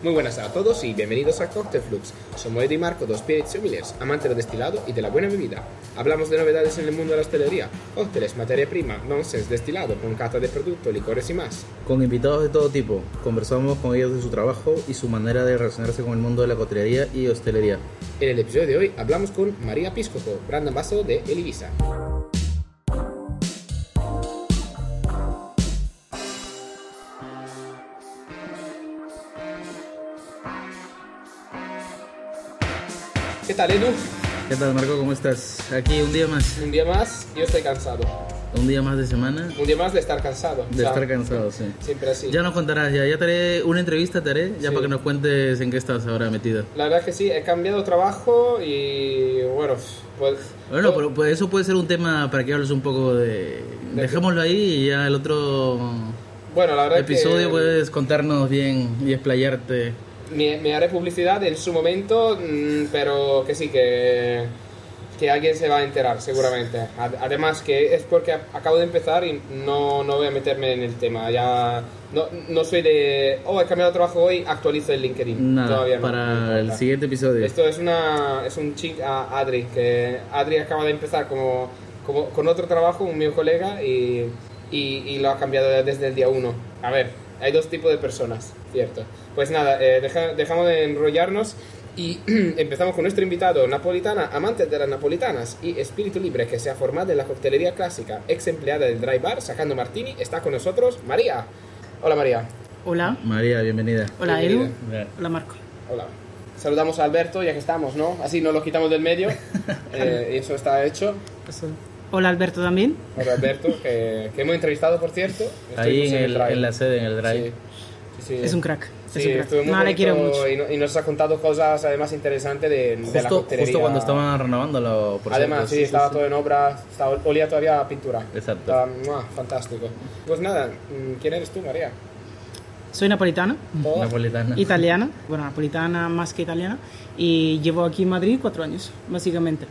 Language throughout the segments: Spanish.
Muy buenas a todos y bienvenidos a Cocktail Flux. Somos Eddie y Marco, dos spirits sommeliers, amantes del destilado y de la buena bebida. Hablamos de novedades en el mundo de la hostelería, cócteles, materia prima, nonsense, destilado, con cata de productos, licores y más. Con invitados de todo tipo, conversamos con ellos de su trabajo y su manera de relacionarse con el mundo de la coctelería y hostelería. En el episodio de hoy hablamos con María Piscopo, brand ambassador de El Ibiza. ¿Qué tal, Edu? ¿Qué tal Marco? ¿Cómo estás? Aquí un día más, Un día más, yo estoy cansado. un día más de semana Un día más de estar cansado. de O sea, estar cansado, sí. Siempre así. Ya nos contarás, ya, ya te haré una entrevista, te haré, ya Sí. para que nos cuentes en qué estás ahora metido. La verdad que sí, he cambiado trabajo y bueno, pues... Bueno, pero pues eso puede ser un tema para que hables un poco de... ¿De Dejémoslo ahí y ya el otro Bueno, la verdad episodio que puedes contarnos bien y explayarte. Me, me haré publicidad en su momento, mm, pero que sí, que, que alguien se va a enterar seguramente. Ad- Además que es porque acabo de empezar y no, no voy a meterme en el tema. Ya no, no soy de, oh, he cambiado de trabajo hoy, actualizo el LinkedIn. Nada, Todavía no, para el siguiente episodio. Esto es una es un chic a Adri, que Adri acaba de empezar como, como con otro trabajo, un mío colega, y, y, y lo ha cambiado desde el día uno. A ver, hay dos tipos de personas, cierto. Pues nada, eh, deja- dejamos de enrollarnos y empezamos con nuestro invitado napolitana, amante de las napolitanas y espíritu libre que se ha formado en la coctelería clásica, ex empleada del dry bar sacando martini, está con nosotros María. Hola María. Hola, María, bienvenida. hola Edu, hola Marco. Hola. Saludamos a Alberto ya que estamos, ¿no? Así nos lo quitamos del medio. Eh, y eso está hecho. Hola Alberto también. Hola Alberto, que, que hemos entrevistado, por cierto. Ahí en, el- en la sede, en el drive. Sí, sí, sí. Es un crack. Sí, es un crack. No, le quiero mucho. Y, no- y nos ha contado cosas además interesantes de, de la Justo, coctelería. justo cuando estaban renovándolo, por Además, sí, estaba todo en obra, estaba, olía todavía a pintura. Exacto. Estaba, ¡mua! fantástico. Pues nada, ¿quién eres tú, María? Soy napolitana, Oh, Napolitana. italiana, bueno, napolitana más que italiana, y llevo aquí en Madrid cuatro años, básicamente.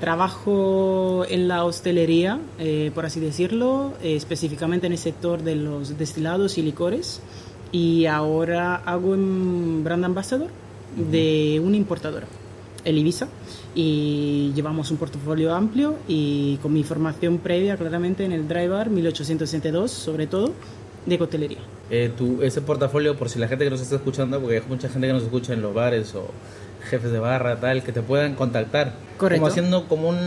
Trabajo en la hostelería, eh, por así decirlo, eh, específicamente en el sector de los destilados y licores, y ahora hago en brand ambassador de una importadora, el Ibiza, y llevamos un portafolio amplio y con mi formación previa claramente en el Dry Bar 1862, sobre todo, de coctelería. Eh, tu, ese portafolio, por si la gente que nos está escuchando, porque hay mucha gente que nos escucha en los bares o jefes de barra, tal, que te puedan contactar. Correcto. Como haciendo como un,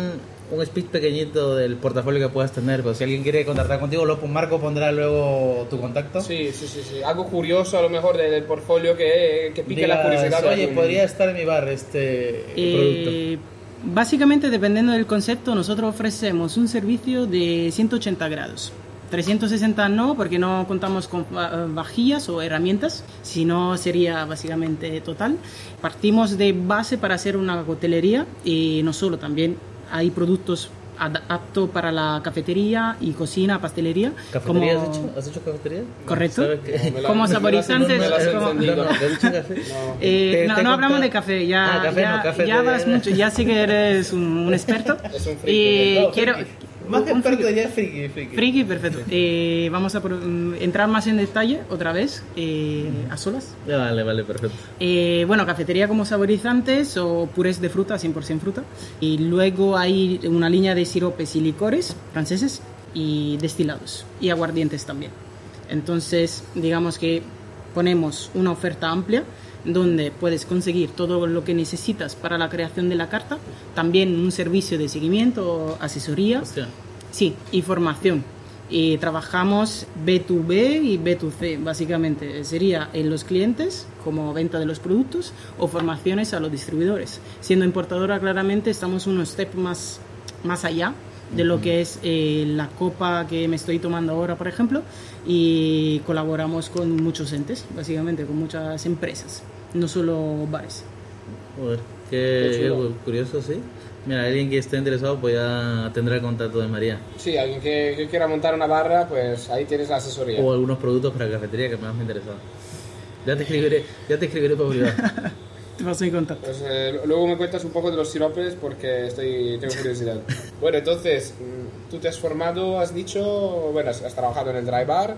un speech pequeñito del portafolio que puedas tener. Pues si alguien quiere contactar contigo, lo, Marco pondrá luego tu contacto. Sí, sí, sí, sí. Algo curioso a lo mejor del portfolio que, que pique la curiosidad. Oye, podría estar en mi bar este producto. Eh, básicamente, dependiendo del concepto, nosotros ofrecemos un servicio de 180 grados. 360 no, porque no contamos con va- vajillas o herramientas, sino sería básicamente total. Partimos de base para hacer una coctelería y no solo, también hay productos aptos para la cafetería y cocina, pastelería. ¿Cafetería como- has hecho? ¿Has hecho cafetería? Correcto. La- como la- saborizantes. No, no. No. Eh, no, no hablamos de café, ya, Ah, café ya, no, café ya de- hablas mucho, ya sé que eres un, un experto. Es un y No, quiero... Más que un experto friki. diría friki, friki. Friki, perfecto. Eh, vamos a mm, entrar más en detalle otra vez, eh, a solas. Ya, Vale, vale, perfecto. Eh, bueno, cafetería como saborizantes o purés de fruta, 100% fruta. Y luego hay una línea de siropes y licores franceses y destilados y aguardientes también. Entonces, digamos que ponemos una oferta amplia donde puedes conseguir todo lo que necesitas para la creación de la carta, también un servicio de seguimiento, asesoría, Hostia. sí, y formación. Y trabajamos B2B y B2C, básicamente. Sería en los clientes, como venta de los productos, o formaciones a los distribuidores. Siendo importadora, claramente, estamos unos step más, más allá de lo que es eh, la copa que me estoy tomando ahora, por ejemplo, y colaboramos con muchos entes, básicamente, con muchas empresas, no solo bares. Joder, Qué qué, chulo. curioso, sí. Mira, alguien que esté interesado pues ya tendrá el contacto de María. Sí, alguien que, que quiera montar una barra, pues ahí tienes la asesoría. O algunos productos para cafetería que más me interesado. Ya te escribiré, ya te escribiré por privado. Te paso mi contacto. Pues eh, luego me cuentas un poco de los siropes porque estoy, tengo curiosidad. bueno, entonces, mm, tú te has formado, has dicho, bueno, has, has trabajado en el dry bar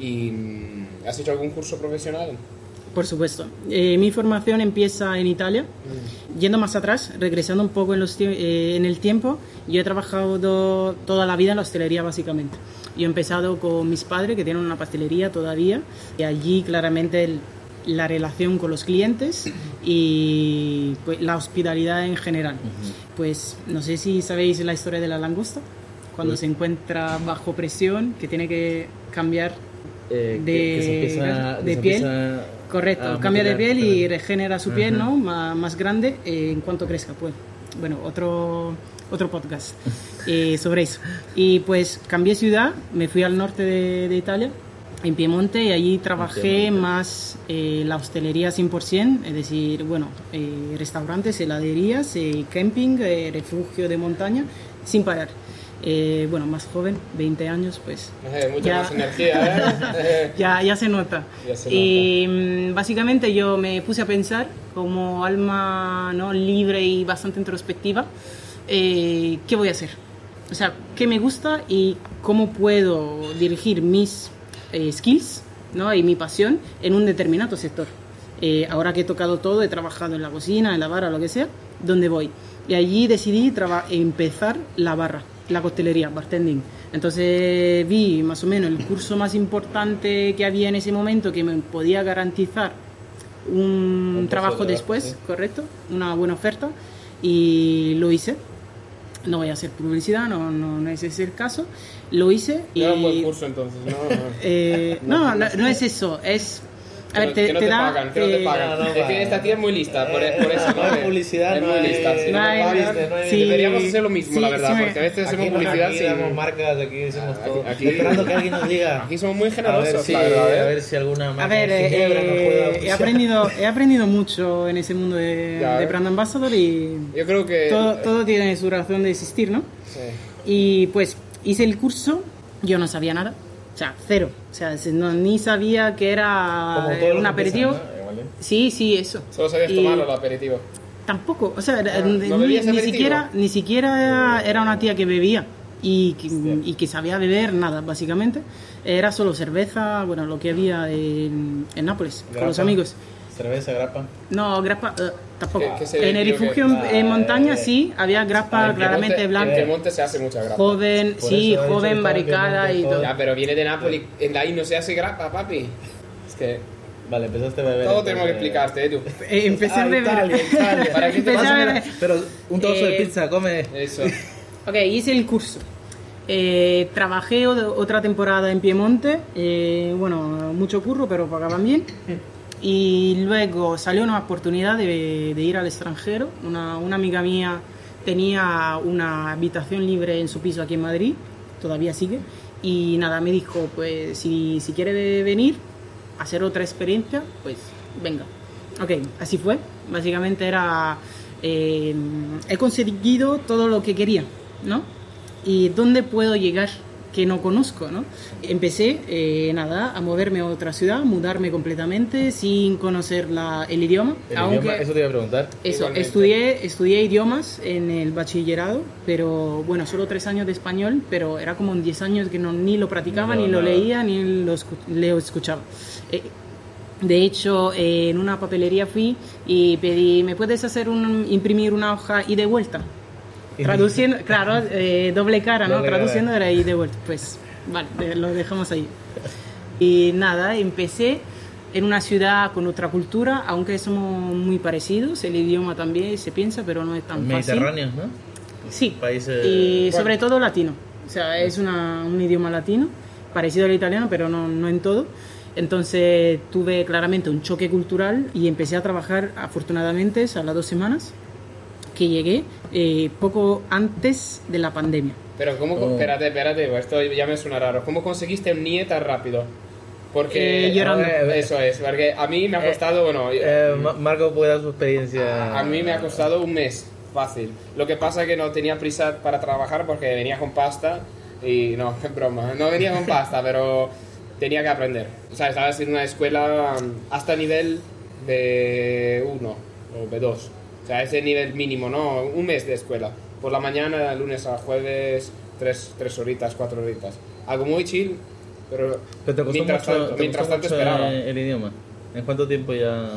y mm, has hecho algún curso profesional. Por supuesto. Eh, mi formación empieza en Italia. Yendo más atrás, regresando un poco en, los eh, en el tiempo, yo he trabajado do- toda la vida en la hostelería básicamente. Yo he empezado con mis padres que tienen una pastelería todavía y allí claramente el- la relación con los clientes y pues, la hospitalidad en general. Pues no sé si sabéis la historia de la langosta, cuando se encuentra bajo presión, que tiene que cambiar Eh, de, que- que se empieza- que de se piel. empieza Correcto, cambia de piel y regenera su piel, ¿no? Má- más grande eh, en cuanto crezca, pues. Bueno, otro, otro podcast eh, sobre eso. Y pues cambié ciudad, me fui al norte de, de Italia, en Piemonte, y allí trabajé Piemonte. más eh, la hostelería 100%, es decir, bueno, eh, restaurantes, heladerías, eh, camping, eh, refugio de montaña, sin parar. Eh, bueno, más joven, 20 años, pues sé, mucha Ya. más energía, ¿eh? ya, ya se nota. Ya se y mm, básicamente yo me puse a pensar como alma ¿no? libre y bastante introspectiva, eh, ¿qué voy a hacer? O sea, ¿qué me gusta y cómo puedo dirigir mis eh, skills ¿no? y mi pasión en un determinado sector? Eh, ahora que he tocado todo, he trabajado en la cocina, en la barra, lo que sea, ¿dónde voy? Y allí decidí empezar la barra, la costelería, bartending. Entonces vi más o menos el curso más importante que había en ese momento que me podía garantizar un, trabajo de después, correcto, una buena oferta, y lo hice. No voy a hacer publicidad, no, no, no es ese el caso. Lo hice y... Era un buen curso entonces, ¿no? Eh, no, no, no es eso, es... A ver, te, que no te te, da... pagan, que no te eh, pagan. no, no es que esta tía es muy lista, por, Eh, por eso. no hay publicidad, es muy lista. Si no, no te hay- pagan, no hay- sí. deberíamos hacer lo mismo, Sí, la verdad, sí porque a veces hacemos publicidad aquí damos marcas, aquí decimos Aquí- todo. aquí- Esperando que alguien nos diga. Aquí somos muy a ver generosos, la verdad, ¿eh? a ver si alguna marca A ver, eh, eh, he, aprendido, he aprendido mucho en ese mundo de, Ya, de ¿eh? Brand Ambassador y Yo creo que... todo, todo tiene su razón de existir, ¿no? Sí. Y pues hice el curso, yo no sabía nada, o sea, cero. O sea, se- no- ni sabía que era un aperitivo. ¿eh? Sí, sí, eso. Solo sabías Y tomarlo el aperitivo. Tampoco, o sea, Ah, ni, ¿no bebías ni siquiera, ni siquiera era una tía que bebía y que, y que sabía beber nada, básicamente. Era solo cerveza, bueno, lo que había en, en Nápoles, con los amigos. Cerveza, grapa. No, grappa, eh, tampoco. ¿Qué- qué en el que- refugio en- en Ah, montaña eh, sí, había grappa En claramente Piemonte- blanca. En Piemonte se hace mucha grapa. Joven, Por sí, joven, barricada y todo. Ya, pero viene de Nápoles, en ahí no se hace grapa, papi. Es que Vale, empezaste a beber. todo tenemos que entonces. explicarte, ¿eh, tú. Eh, empecé a Ah, beber. Italia, Italia. ¿Para qué te vas a a beber. Pero un trozo de Eh, pizza, come. Eso. Ok, hice el curso. Eh, trabajé otra temporada en Piemonte, eh, bueno, mucho curro, pero pagaban bien. Y luego salió una oportunidad de, de ir al extranjero. Una, una amiga mía tenía una habitación libre en su piso aquí en Madrid, todavía sigue. Y nada, me dijo, pues si, si quiere venir a hacer otra experiencia, pues venga. Ok, así fue. Básicamente era, eh, he conseguido todo lo que quería, ¿no? ¿Y dónde puedo llegar que no conozco, ¿no? Empecé, eh, nada, a moverme a otra ciudad, mudarme completamente sin conocer la- el idioma. El aunque idioma, eso te iba a preguntar. eso, Igualmente. estudié, estudié idiomas en el bachillerado, pero bueno, solo tres años de español, pero era como en 10 años que no, ni lo practicaba, No, ni lo nada. leía, ni lo, escu- lo escuchaba. Eh, de hecho, eh, en una papelería fui y pedí, ¿me puedes hacer un, imprimir una hoja y de vuelta? Traduciendo, claro, eh, doble cara, ¿no? Doble cara. Traduciendo era y de vuelta. Pues, vale, de- lo dejamos ahí. Y nada, empecé en una ciudad con otra cultura, aunque somos muy parecidos, el idioma también se piensa, pero no es tan fácil. Mediterráneos, ¿no? Sí, Países- y sobre todo latino. O sea, es una- un idioma latino, parecido al italiano, pero no, no en todo. Entonces tuve claramente un choque cultural y empecé a trabajar afortunadamente a las dos semanas que llegué, eh, poco antes de la pandemia. Pero ¿cómo? Oh. Espérate, espérate, pues esto ya me suena raro. ¿Cómo conseguiste un NIE tan rápido? Porque... Eh, llorando. Ver, Eso es, porque a mí me ha Eh, costado, bueno... Eh, Ma- Marco puede dar su experiencia. A mí me ha costado un mes, fácil. Lo que pasa es que no tenía prisa para trabajar porque venía con pasta y no, es broma, no venía con pasta, pero tenía que aprender. O sea, estaba en una escuela um, hasta nivel de 1 o B2. O sea, ese nivel mínimo, ¿no? Un mes de escuela. Por la mañana, lunes a jueves, tres, tres horitas, cuatro horitas. Algo muy chill, pero, Pero te costó mientras mucho, tanto, te mientras costó tanto mucho esperaba. el, el idioma. ¿En cuánto tiempo ya...?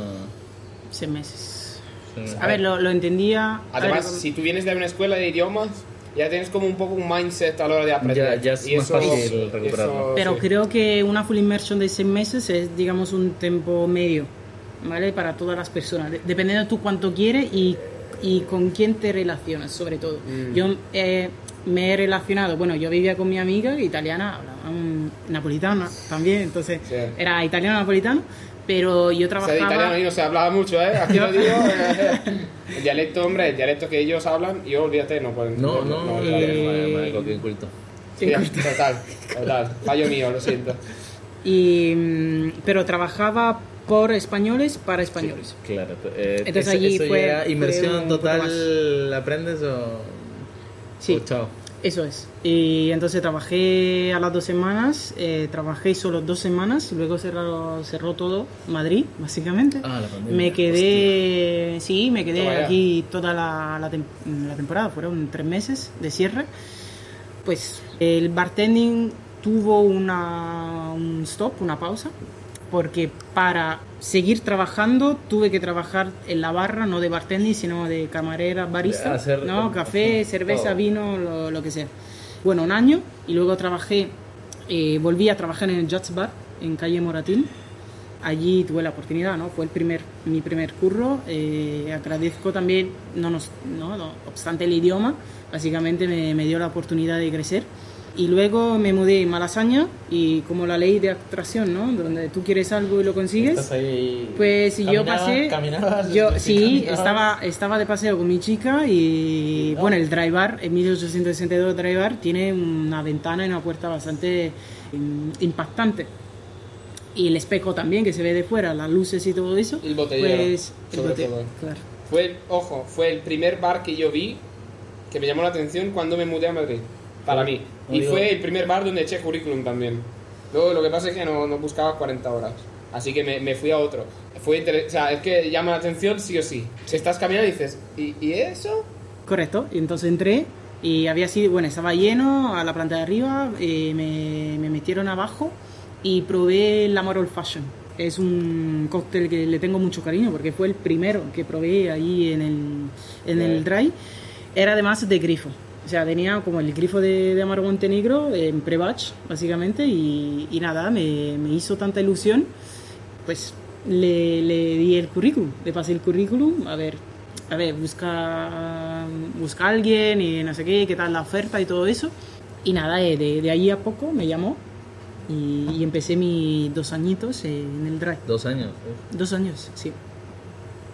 Seis meses. Sí. A ver, lo, lo entendía. ver, Además, si tú vienes de una escuela de idiomas, ya tienes como un poco un mindset a la hora de aprender. Ya- ya es Y más fácil recuperarlo. eso, Pero sí. creo que una full immersion de seis meses es, digamos, un tiempo medio, ¿vale? Para todas las personas, de- dependiendo tú cuánto quieres y, y con quién te relacionas, sobre todo. Mm. Yo eh, me he relacionado, bueno, yo vivía con mi amiga italiana, hablaba napolitana también, entonces Sí. era italiano-napolitano, pero yo O sea, de trabajaba... italiano ahí no se hablaba mucho, ¿eh? Aquí lo digo. eh, el dialecto, hombre, el dialecto que ellos hablan, yo olvídate, no puedo No, entenderlo, no, claro. eh, qué inculto. Sí, total. Fallo mío, lo siento. y, mm, pero trabajaba por españoles para españoles. Claro. eh, Entonces eso- allí eso fue- ya fue inmersión total, ¿aprendes o...? Sí. o chao? Eso es. Y entonces trabajé a las dos semanas, eh, trabajé solo dos semanas, luego cerró, cerró todo Madrid, básicamente. Ah, la pandemia. me quedé, sí, me quedé Toma ya. aquí toda la, la tem- la temporada, fueron tres meses de cierre. Pues el bartending tuvo una, un stop, una pausa, porque para seguir trabajando tuve que trabajar en la barra, no de bartending, sino de camarera, barista, hacer- ¿no? café, cerveza, todo. vino, lo, lo que sea. Bueno, un año y luego trabajé, eh, volví a trabajar en el Jazz Bar en calle Moratín. Allí tuve la oportunidad, ¿no? Fue el primer, mi primer curro. Eh, agradezco también, no, nos, no, no obstante el idioma, básicamente me, me dio la oportunidad de crecer. Y luego me mudé a Malasaña y como la ley de atracción, ¿no? Donde tú quieres algo y lo consigues. Pues yo Caminabas, pasé, caminabas, yo sí, estaba, estaba de paseo con mi chica y bueno, el dry bar, el 1862 dry bar tiene una ventana y una puerta bastante mm, impactante. Y el espejo también, que se ve de fuera, las luces y todo eso. El botellero, Pues, el sobre bote- todo. claro. Fue, el- ojo, fue el primer bar que yo vi que me llamó la atención cuando me mudé a Madrid. Para mí. Y digo- fue el primer bar donde eché currículum también. Luego lo que pasa es que no, no buscaba 40 horas. Así que me, me fui a otro. Fue inter- o sea, es que llama la atención sí o sí. Si estás caminando dices, ¿y, y eso? Correcto, y entonces entré y había sido, bueno, estaba lleno a la planta de arriba, eh, me, me metieron abajo y probé el Amor Old Fashion. Es un cóctel que le tengo mucho cariño porque fue el primero que probé ahí en el, en el dry. Era además de grifo. O sea, tenía como el grifo de, de Amaro Montenegro en pre-batch, básicamente, y, y nada, me, me hizo tanta ilusión pues le, le di el currículum, le pasé el currículum, a ver, a ver, busca, busca a alguien y no sé qué, qué tal la oferta y todo eso. Y nada, eh, de, de ahí a poco me llamó y, y empecé mis dos añitos en el drive. Dos años. uf. Dos años, sí.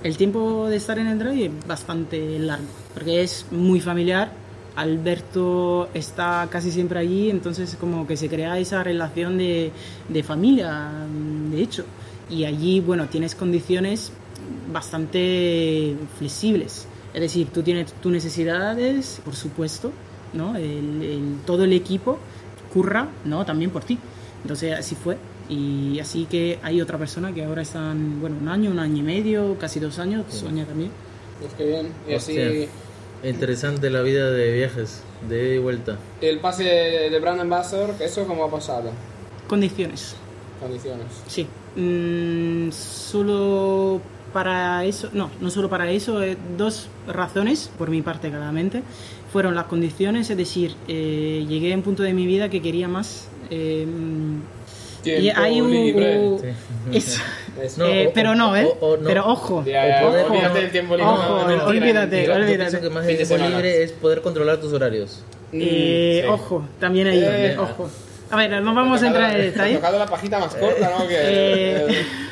El tiempo de estar en el drive es bastante largo, porque es muy familiar. Alberto está casi siempre allí, entonces como que se crea esa relación de, de familia, de hecho. Y allí, bueno, tienes condiciones bastante flexibles. Es decir, tú tienes tus necesidades, por supuesto, ¿no? El- el- todo el equipo curra, ¿no? También por ti. Entonces así fue. Y así que hay otra persona que ahora están, bueno, un año, un año y medio, casi dos años, Sonia también. Es que bien. Y así Hostia. Interesante la vida de viajes, de ida y vuelta. el pase de Brand Ambassador, ¿eso cómo ha pasado? Condiciones, Condiciones. sí. Mm, solo para eso, no, no solo para eso, eh, dos razones, por mi parte claramente, fueron las condiciones, es decir, eh, llegué a un punto de mi vida que quería más. eh, y Tiempo hay un... libre. Sí. eso. Eso. Eh, o- pero no, ¿eh? o- o no. Pero ojo, Ya, poder- ojo, olvídate del tiempo libre. ojo, no, olvídate. Yo olvídate. pienso que más el tiempo libre es poder controlar tus horarios. Eh, Mm, sí. Ojo, también ahí, Eh, ojo. A ver, no vamos a entrar en detalle. tocado la pajita más corta, ¿no? Que, Eh,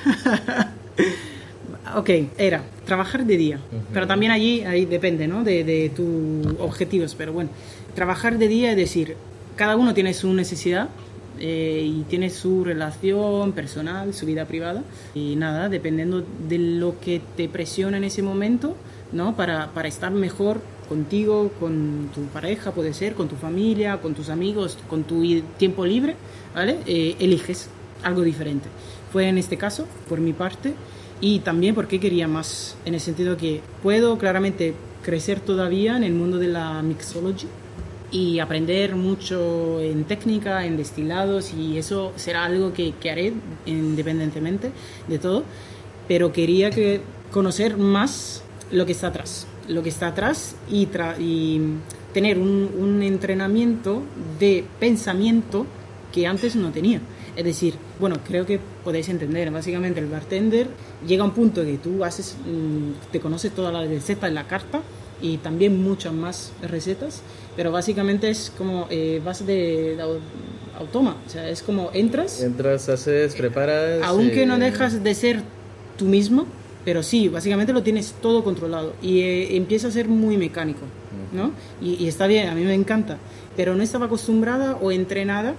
ok, era trabajar de día, pero también allí ahí depende, ¿no? De, de tus objetivos, pero bueno, trabajar de día es decir, cada uno tiene su necesidad eh, y tiene su relación personal, su vida privada y nada, dependiendo de lo que te presiona en ese momento, ¿no? Para, para estar mejor contigo, con tu pareja, puede ser, con tu familia, con tus amigos, con tu tiempo libre, ¿vale? Eh, eliges algo diferente. Fue en este caso, por mi parte, y también porque quería más, en el sentido que puedo claramente crecer todavía en el mundo de la mixology, y aprender mucho en técnica, en destilados y eso será algo que, que haré independientemente de todo, pero quería que conocer más lo que está atrás, lo que está atrás y, y tener un, un entrenamiento de pensamiento que antes no tenía. Es decir, bueno, creo que podéis entender, básicamente el bartender llega a un punto que tú haces, mm, te conoces todas las recetas en la carta y también muchas más recetas, pero básicamente es como eh, vas de, de automa, o sea, es como entras. Entras, haces, preparas. Aunque no dejas de ser tú mismo, pero sí, básicamente lo tienes todo controlado y eh, empieza a ser muy mecánico, ¿no? Y, y, está bien, a mí me encanta, pero no estaba acostumbrada o entrenada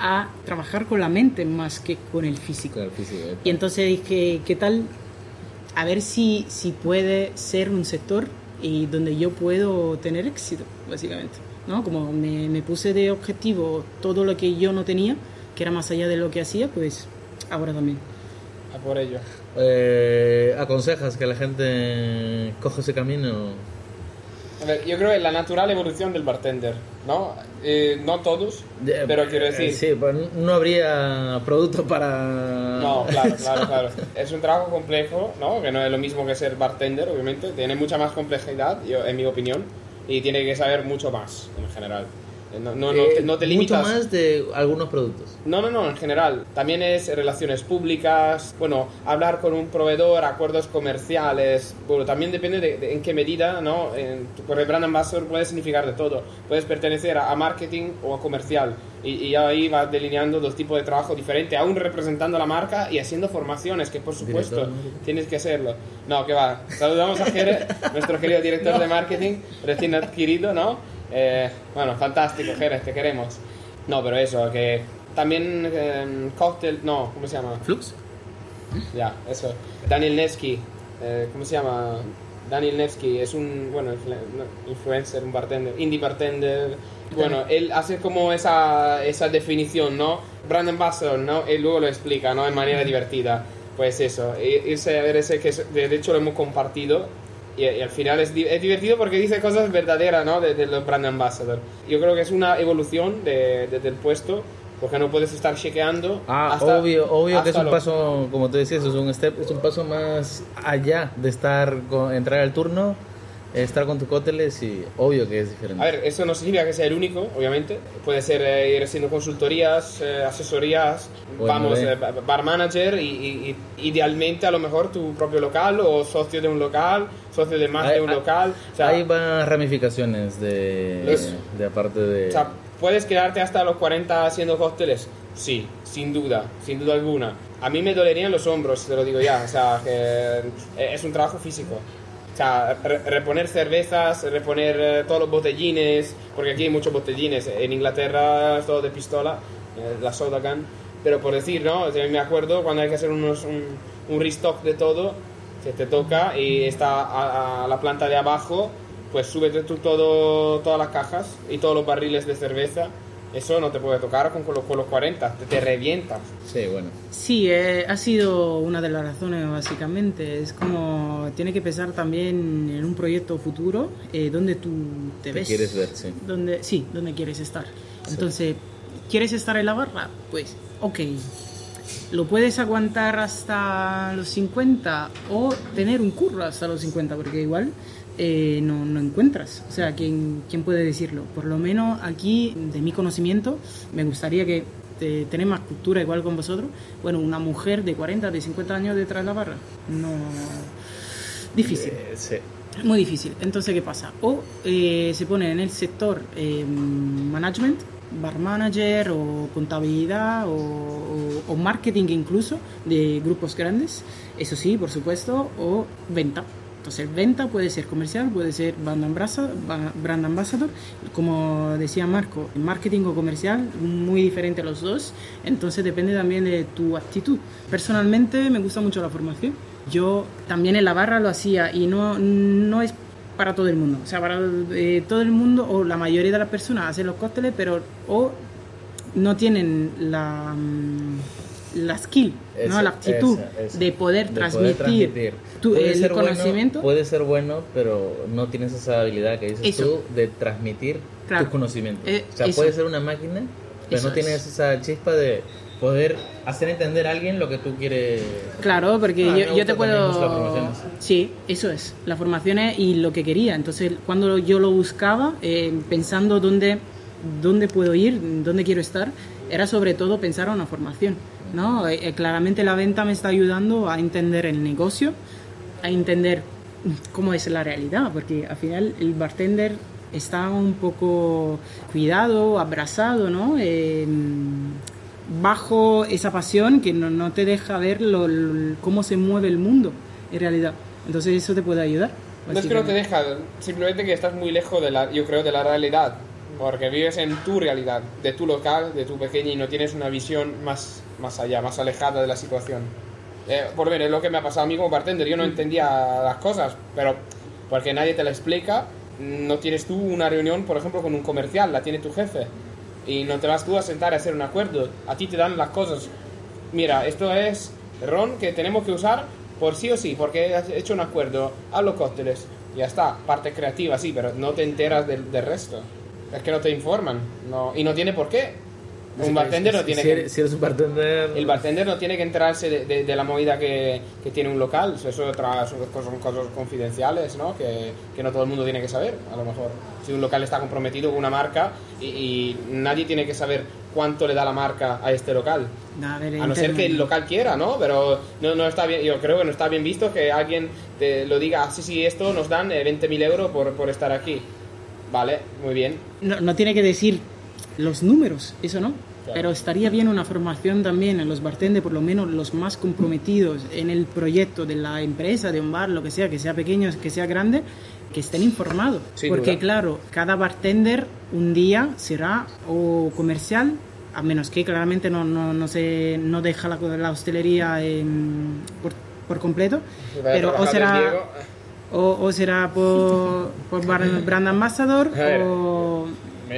a trabajar con la mente más que con el físico. Claro, físico y entonces dije, ¿qué tal? A ver si, si puede ser un sector y donde yo puedo tener éxito, básicamente. ¿no? Como me, me, puse de objetivo todo lo que yo no tenía, que era más allá de lo que hacía, pues ahora también. A por ello. Eh, ¿Aconsejas que la gente coja ese camino? A ver, yo creo que la natural evolución del bartender, ¿no? Eh, no todos, pero quiero decir... Sí, pues no habría producto para... No, claro, claro, claro. Es un trabajo complejo, ¿no? Que no es lo mismo que ser bartender, obviamente. Tiene mucha más complejidad, yo, en mi opinión, y tiene que saber mucho más, en general. No, no, no, te, no te limitas. Mucho más de algunos productos. No, no, no, en general. También es relaciones públicas, bueno, hablar con un proveedor, acuerdos comerciales. Bueno, también depende de, de en qué medida, ¿no? En, por el brand ambassador puede significar de todo. Puedes pertenecer a, a marketing o a comercial. Y, y, ahí vas delineando dos tipos de trabajo diferentes, aún representando la marca y haciendo formaciones, que por supuesto director. tienes que hacerlo. No, que va. Saludamos a Jere, nuestro querido director de marketing, recién adquirido, ¿no? Eh, bueno, fantástico, Jerez, te queremos. No, pero eso, que también eh, cóctel, no, ¿cómo se llama? Flux. Ya, eso. Daniel Nevsky, eh, ¿cómo se llama? Daniel Nevsky es un, bueno, influencer, un bartender, indie bartender. Bueno, él hace como esa, esa definición, ¿no? Brand ambassador, ¿no? Él luego lo explica, ¿no? En manera divertida. Pues eso, irse a ver ese que de hecho lo hemos compartido y, y, al final es, es, divertido porque dice cosas verdaderas, ¿no? De, de, los brand ambassador. Yo creo que es una evolución de, de, del puesto porque no puedes estar chequeando. Ah, hasta, obvio, obvio que es un paso, como tú decías, es un step, es un paso más allá de estar con, entrar al turno estar con tus cócteles y obvio que es diferente. A ver, eso no significa que sea el único, obviamente. Puede ser eh, ir haciendo consultorías, eh, asesorías, vamos, eh, bar manager y, y, idealmente a lo mejor tu propio local o socio de un local, socio de más hay, de un hay, local. O sea, hay más ramificaciones de, eso. de aparte de... O sea, ¿puedes quedarte hasta los 40 haciendo cócteles? Sí, sin duda, sin duda alguna. A mí me dolerían los hombros, te lo digo ya. O sea, que es un trabajo físico. O sea, re reponer cervezas, reponer eh, todos los botellines, porque aquí hay muchos botellines. En Inglaterra todo de pistola, eh, la soda gun. Pero por decir, ¿no? O me acuerdo cuando hay que hacer unos, un, un restock de todo, que te toca y está a, a, la planta de abajo, pues súbete tú todo, todas las cajas y todos los barriles de cerveza eso no te puede tocar con, con, los, con los 40, te, te, revientas. Sí, bueno. Sí, eh, ha sido una de las razones básicamente. Es como tiene que pensar también en un proyecto futuro eh, donde tú te, te ves. quieres ver, sí. Donde, sí, donde quieres estar. Entonces, ¿quieres estar en la barra? Pues, ok. Lo puedes aguantar hasta los 50 o tener un curro hasta los 50, porque igual eh, no, no, encuentras. O sea, ¿quién, ¿quién, puede decirlo? Por lo menos aquí, de mi conocimiento, me gustaría que te, tener más cultura igual con vosotros. Bueno, una mujer de 40, de 50 años detrás de la barra. No. Difícil. Eh, sí. Muy difícil. Entonces, ¿qué pasa? O eh, se pone en el sector eh, management, bar manager o contabilidad o, o, o marketing incluso de grupos grandes. Eso sí, por supuesto. O venta entonces, venta puede ser comercial, puede ser brand ambassador, como decía Marco, marketing o comercial, muy diferente a los dos. Entonces, depende también de tu actitud. Personalmente, me gusta mucho la formación. Yo también en la barra lo hacía y no, no es para todo el mundo. O sea, para eh, todo el mundo o la mayoría de las personas hacen los cócteles, pero o no tienen la la skill, ¿no? la actitud de poder transmitir, Tu, el conocimiento. puede ser bueno, pero no tienes esa habilidad que dices tú de transmitir tu conocimiento. Eh, o sea, puede ser una máquina, pero no tienes esa chispa de poder hacer entender a alguien lo que tú quieres. Claro, porque ah, yo, te puedo. Sí, eso es, las formaciones y lo que quería. Entonces, cuando yo lo buscaba, eh, pensando dónde, dónde puedo ir, dónde quiero estar, era sobre todo pensar en una formación. ¿No? Eh, eh, claramente la venta me está ayudando a entender el negocio, a entender cómo es la realidad, porque al final el bartender está un poco cuidado, abrazado, ¿no? bajo esa pasión que no, no te deja ver lo, cómo se mueve el mundo en realidad. Entonces eso te puede ayudar. No es que no te deja, simplemente que estás muy lejos de la, yo creo, de la realidad, porque vives en tu realidad, de tu local, de tu pequeña y no tienes una visión más, más allá, más alejada de la situación. Eh, por ver, es lo que me ha pasado a mí como bartender, yo no entendía las cosas, pero porque nadie te la explica, no tienes tú una reunión, por ejemplo, con un comercial, la tiene tu jefe y no te vas tú a sentar a hacer un acuerdo. A ti te dan las cosas. Mira, esto es ron que tenemos que usar por sí o sí, porque has hecho un acuerdo. A los cócteles. Ya está, parte creativa, sí, pero no te enteras del, del resto. Es que no te informan. No, y no tiene por qué. Un bartender no tiene que, si eres un bartender... El bartender no tiene que enterarse de, de, la movida que, que, tiene un local. Eso son, son cosas confidenciales, ¿no? Que, que, no todo el mundo tiene que saber, a lo mejor. Si un local está comprometido con una marca y, nadie tiene que saber cuánto le da la marca a este local. a no ser que el local quiera, ¿no? Pero no, no está bien, yo creo que no está bien visto que alguien te lo diga, ah, sí, sí, esto nos dan 20.000 eh, euros por, por estar aquí. Vale, muy bien. No, no tiene que decir los números, eso no. Pero estaría bien una formación también en los bartenders, por lo menos los más comprometidos en el proyecto de la empresa, de un bar, lo que sea, que sea pequeño, que sea grande, que estén informados. Porque claro, cada bartender un día será o comercial, a menos que claramente no, no, no, se, no deja la, la hostelería por, por, completo, pero o será, o, o, será por, por brand ambassador o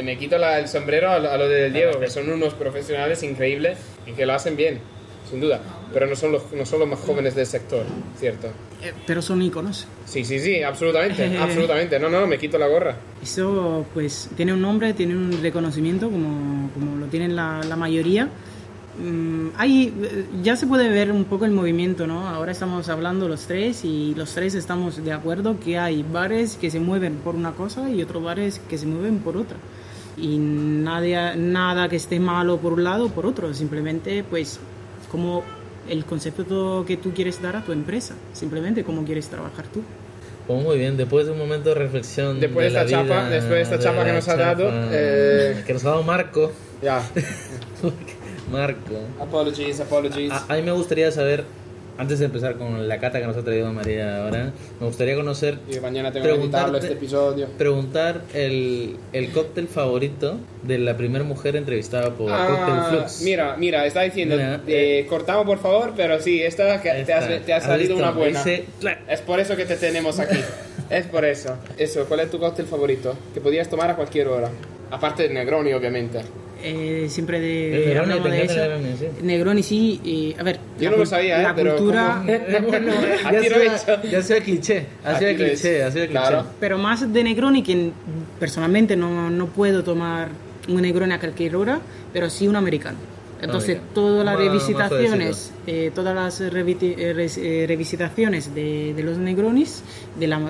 me, quito el sombrero a, lo de Diego, que son unos profesionales increíbles y que lo hacen bien, sin duda. Pero no son los, no son los más jóvenes del sector, ¿cierto? Eh, pero son íconos. Sí, sí, sí, absolutamente, absolutamente. No, no, me quito la gorra. Eso, pues, tiene un nombre, tiene un reconocimiento, como, como lo tienen la, la mayoría. Mm, hay, ya se puede ver un poco el movimiento, ¿no? Ahora estamos hablando los tres y los tres estamos de acuerdo que hay bares que se mueven por una cosa y otros bares que se mueven por otra y nada, nada que esté malo por un lado o por otro, simplemente pues como el concepto que tú quieres dar a tu empresa, simplemente cómo quieres trabajar tú. Pues muy bien, después de un momento de reflexión. Después de, esta chapa, después de esta chapa que nos ha dado. Eh, que nos ha dado Marco. Ya. Marco. Apologies, apologies. a, mí me gustaría saber antes de empezar con la cata que nos ha traído María ahora, me gustaría conocer. Y mañana tengo que este episodio. Preguntar el, el cóctel favorito de la primera mujer entrevistada por ah, Cocktail Flux. Mira, mira, está diciendo. Eh, eh, cortamos por favor, pero sí, esta que te, ha, te ha salido una buena. Es por eso que te tenemos aquí. es por eso. Eso, ¿cuál es tu cóctel favorito? Que podías tomar a cualquier hora. Aparte del Negroni, obviamente. Eh, siempre de, Negroni, de eso. Negroni, sí. Eh, a ver, yo no lo sabía, la eh, cultura. ya, sea cliché, ha sido cliché, ha sido cliché. Pero más de Negroni, que personalmente no, no puedo tomar un Negroni a cualquier hora, pero sí un americano. Entonces, todas las revisitaciones, eh, todas las revisitaciones de, de, los Negronis, de la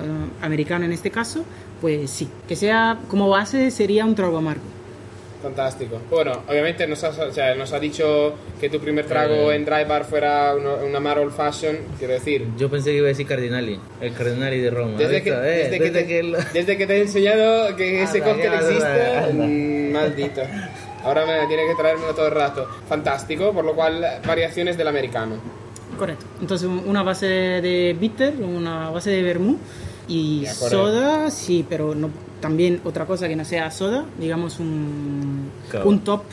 americana en este caso, pues sí, que sea como base sería un trago amargo. Fantástico. Bueno, obviamente nos, o sea, nos ha dicho que tu primer trago eh. en Dry Bar fuera una, Mar Old Fashion, quiero decir. Yo pensé que iba a decir Cardinali, el Cardinali de Roma. Desde, que, eh, desde, que, te, desde que te he enseñado que ese cóctel existe, mm, maldito. Ahora me tiene que traérmelo todo el rato. Fantástico, por lo cual variaciones del americano. Correcto. Entonces una base de bitter, una base de vermouth y soda, sí, pero no también otra cosa que no sea soda, digamos un, un top.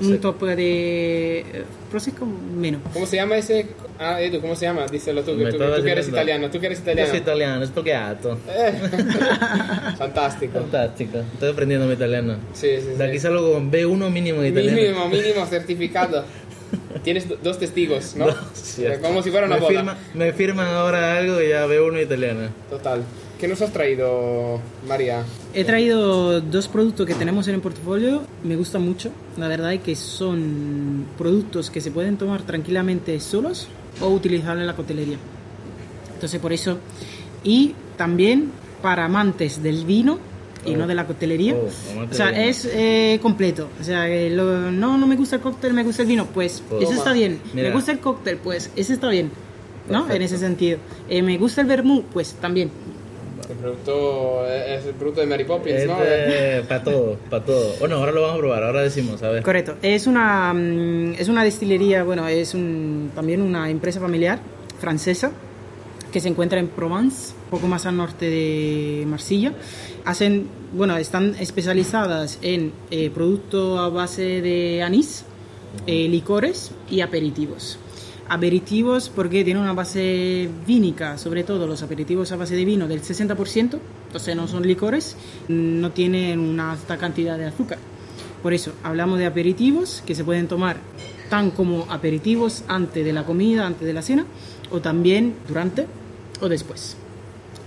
Un top de Prosecco menos. ¿Cómo se llama ese? Ah, Edu, ¿cómo se llama? Díselo tú, que tú, que eres italiano. Tú que eres italiano. Yo soy italiano, es alto Eh. Fantástico. Fantástico. Estoy aprendiendo mi italiano. Sí, sí, De aquí salgo con B1 mínimo de italiano. Mínimo, mínimo certificado. Tienes dos testigos, ¿no? Como si fuera una me boda. Firma, me firman ahora algo y ya veo uno italiano. Total. ¿Qué nos has traído, María? He traído dos productos que tenemos en el portafolio, me gustan mucho, la verdad, es que son productos que se pueden tomar tranquilamente solos o utilizar en la coctelería. Entonces, por eso, y también para amantes del vino y no oh. de la coctelería. Oh, o sea, es eh, completo. O sea, no, no me gusta el cóctel, me gusta el vino, pues eso está bien. Me gusta el cóctel, pues ese está bien. ¿No? En ese sentido. Eh, me gusta el vermú, pues también. Producto es el producto de Mary Poppins, ¿no? para todo, para todo. Bueno, ahora lo vamos a probar, ahora decimos, a ver. Correcto. Es una, mm, es una destilería, bueno, es un, también una empresa familiar francesa que se encuentra en Provence, poco más al norte de Marsella. Hacen, bueno, están especializadas en eh, productos a base de anís, eh, licores y aperitivos. Aperitivos porque tienen una base vínica, sobre todo los aperitivos a base de vino del 60%, entonces no son licores, no tienen una alta cantidad de azúcar. Por eso hablamos de aperitivos que se pueden tomar tan como aperitivos antes de la comida, antes de la cena, o también durante o después.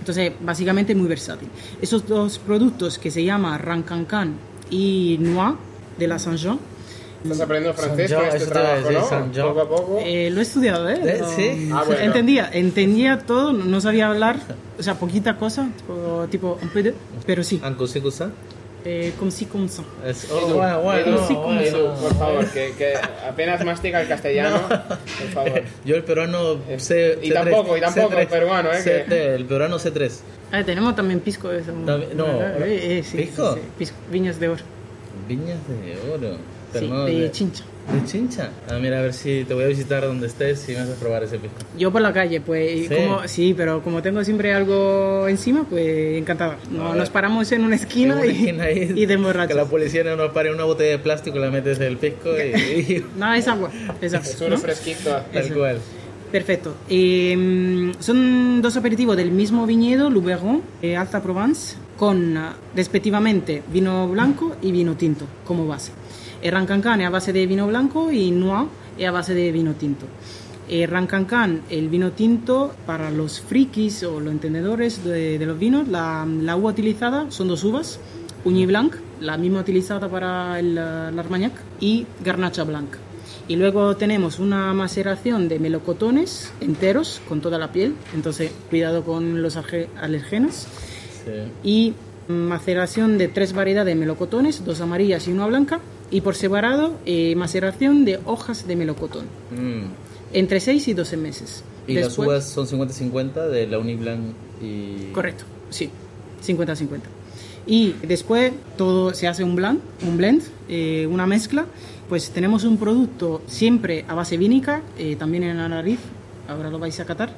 Entonces, básicamente muy versátil. Esos dos productos que se llaman Rancancan y Noix de la Saint-Jean. Estás aprendiendo francés con este trabajo, ¿no? Poco a poco. Eh, lo he estudiado, ¿eh? ¿Eh? Sí. Ah, entendía, entendía todo, no sabía hablar, o sea, poquita cosa, tipo, tipo un peu pero sí. ¿En eh, como si como son. Oh, bueno, bueno, por favor, que, que, apenas mastica el castellano, por favor. Yo el peruano eh, sé. Y tampoco, y tampoco el peruano, ¿eh? Que... El peruano C3. Ah, tenemos también pisco de eso. No, eh, eh, sí, ¿Pisco? Sí, pisco, viñas de oro. Viñas de oro. Sí, de chincha. ¿De Chincha? Ah, mira, a ver si te voy a visitar donde estés y me haces probar ese pisco. Yo por la calle, pues, ¿Sí? Como, sí, pero como tengo siempre algo encima, pues encantado. No, nos paramos en una esquina, y, y de borracho. Que la policía no nos pare una botella de plástico, la metes el pisco y... no, es agua, es agua. Es uno fresquito. Tal cual. Perfecto. Eh, son dos aperitivos del mismo viñedo, Luberon, eh, Alta Provence, con respectivamente vino blanco y vino tinto como base. El Rancancan es a base de vino blanco y Noir es a base de vino tinto. El Rancancan, el vino tinto, para los frikis o los entendedores de, los vinos, la, uva utilizada son dos uvas, Uñi Blanc, la misma utilizada para el, Armagnac, y Garnacha Blanc. Y luego tenemos una maceración de melocotones enteros con toda la piel, entonces cuidado con los alergenos. Y maceración de tres variedades de melocotones, dos amarillas y una blanca y por separado eh, maceración de hojas de melocotón. Mm. Entre 6 y 12 meses. ¿Y las uvas son 50-50 de la Uniblanc y...? Correcto, sí, 50-50. Y después todo se hace un blend, un blend eh, una mezcla. Pues tenemos un producto siempre a base vínica, eh, también en la nariz, ahora lo vais a catar.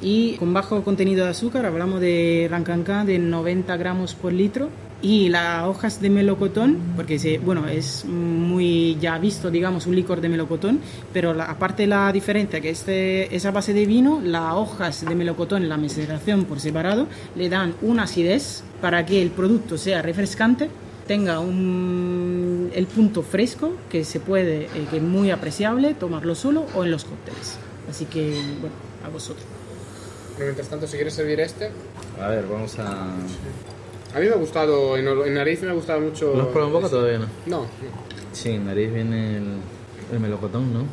Y con bajo contenido de azúcar, hablamos de Rancanca de 90 gramos por litro y las hojas de melocotón, porque se, bueno, es muy ya visto, digamos, un licor de melocotón, pero la, aparte la diferencia que este, esa base de vino, las hojas de melocotón en la meseración por separado le dan una acidez para que el producto sea refrescante, tenga un, el punto fresco que se puede, eh, que es muy apreciable tomarlo solo o en los cócteles. Así que, bueno, a vosotros. Mientras tanto, si quieres servir este. A ver, vamos a. A mí me ha gustado, en, nariz me ha gustado mucho. ¿Lo has probado en boca todavía no? No. Sí, en nariz viene el, el melocotón, ¿no?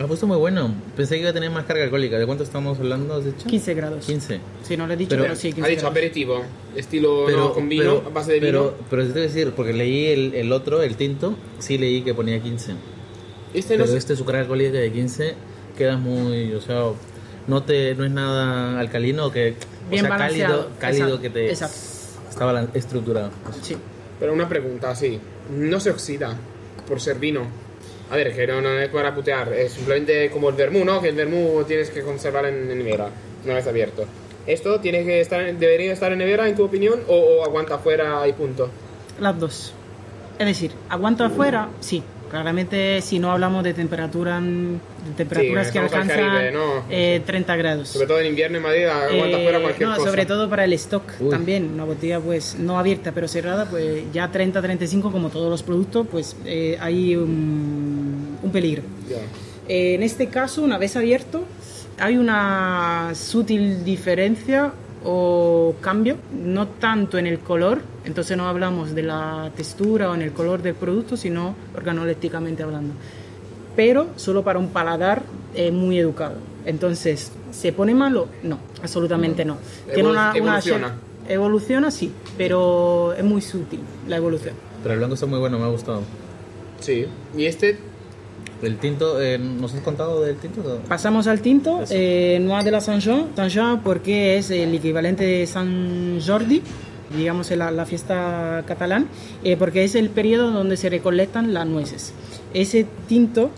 Lo ha puesto muy bueno. Pensé que iba a tener más carga alcohólica. ¿De cuánto estamos hablando, has dicho? 15 grados. 15. Sí, no lo he dicho, pero, sí, 15 Ha dicho aperitivo, estilo no, con vino, a base de pero, vino. Pero, te voy a decir, porque leí el, el, otro, el tinto, sí leí que ponía 15. Este pero este su carga alcohólica de 15 queda muy, o sea, no te no es nada alcalino que Bien o sea, cálido, cálido que te Exacto estaba estructurado. Sí. Pero una pregunta, sí. No se oxida por ser vino. A ver, que no, es para putear, es simplemente como el vermú, ¿no? Que el vermú tienes que conservar en, nevera, no es abierto. ¿Esto tiene que estar, debería estar en nevera, en tu opinión, o, o aguanta afuera y punto? Las dos. Es decir, aguanta afuera, sí, Claramente, si no hablamos de, temperatura, de temperaturas que alcanzan 30 eh, grados. Sobre todo en invierno en Madrid, aguanta eh, fuera cualquier no, Sobre todo para el stock también. Una botella, pues, no abierta pero cerrada, pues ya 30, 35, como todos los productos, pues eh, hay un, un peligro. Eh, en este caso, una vez abierto, hay una sutil diferencia o cambio, no tanto en el color, entonces no hablamos de la textura o en el color del producto, sino organolépticamente hablando, pero solo para un paladar eh, muy educado. Entonces, ¿se pone malo? No, absolutamente no. Tiene una, evoluciona. evoluciona, sí, pero es muy sutil la evolución. Pero el blanco está muy bueno, me ha gustado. Sí, y este el tinto, eh, ¿nos has contado del tinto? Pasamos al tinto, eh, Noir de la Saint-Jean, Saint porque es el equivalente de San Jordi, digamos la, la fiesta catalán, eh, porque es el periodo donde se recolectan las nueces. Ese tinto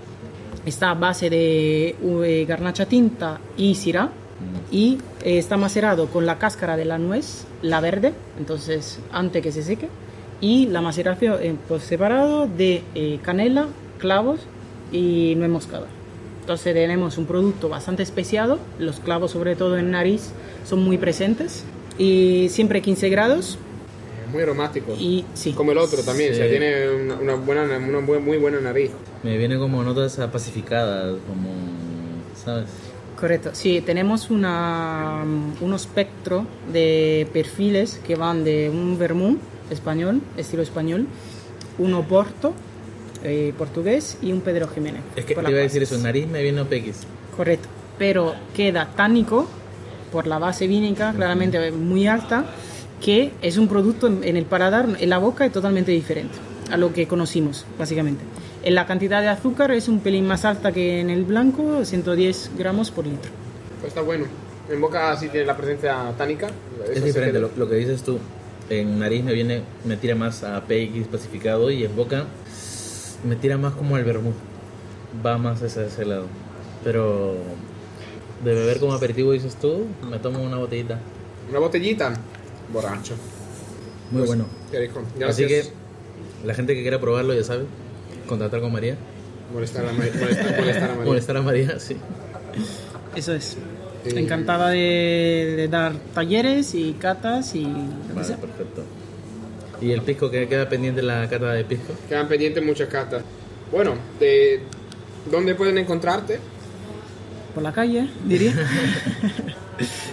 está a base de eh, garnacha tinta y syrah mm. y está macerado con la cáscara de la nuez, la verde, entonces antes que se seque, y la maceración pues, separado de canela, clavos y no moscada. Entonces tenemos un producto bastante especiado, los clavos sobre todo en nariz son muy presentes y siempre 15 grados. Muy aromático. Y, sí. Como el otro también, o sea, tiene una, buena, una muy buena nariz. Me viene como notas pacificadas, como, ¿sabes? Correcto, sí, tenemos una, un espectro de perfiles que van de un vermú español, estilo español, un oporto, eh, portugués y un Pedro Jiménez. Es que te iba a decir eso, nariz me viene PX. Correcto, pero queda tánico por la base vínica, claramente muy alta, que es un producto en, el paladar, en la boca, es totalmente diferente a lo que conocimos, básicamente. En la cantidad de azúcar es un pelín más alta que en el blanco, 110 gramos por litro. Pues está bueno. En boca sí tiene la presencia tánica. Es diferente, lo, lo, que dices tú. En nariz me viene, me tira más a PX pacificado y en boca me tira más como al vermut. Va más hacia ese lado. Pero de beber como aperitivo, dices tú, me tomo una botellita. ¿Una botellita? Borracho. Muy pues, bueno. Así que la gente que quiera probarlo, ya sabe, contactar con María. Molestar a, María. molestar a María. sí. Eso es. Encantada de, dar talleres y catas y... Vale, perfecto. ¿Y el pisco que queda pendiente la cata de pisco? Quedan pendientes muchas catas. Bueno, de ¿dónde pueden encontrarte? Por la calle, diría.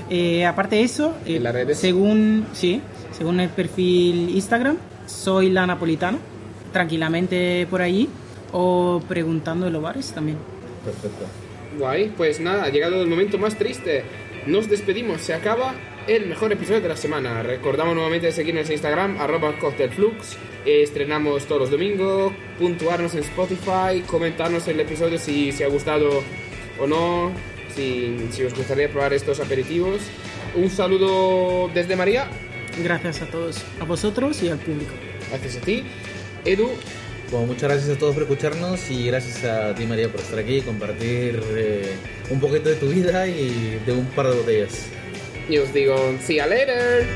Eh, aparte de eso, ¿En las redes? según sí, según el perfil Instagram, soy la napolitana, tranquilamente por allí o preguntando en los bares también. Perfecto. Guay, pues nada, ha llegado el momento más triste. Nos despedimos, se acaba el mejor episodio de la semana. Recordamos nuevamente de seguirnos en Instagram, arroba cocktailflux. Estrenamos todos los domingos, puntuarnos en Spotify, comentarnos el episodio si, se ha gustado o no, si, si os gustaría probar estos aperitivos. Un saludo desde María. Gracias a todos, a vosotros y al público. Gracias a ti. Edu. Bueno, muchas gracias a todos por escucharnos y gracias a ti María por estar aquí y compartir eh, un poquito de tu vida y de un par de botellas. Y os digo, see you later.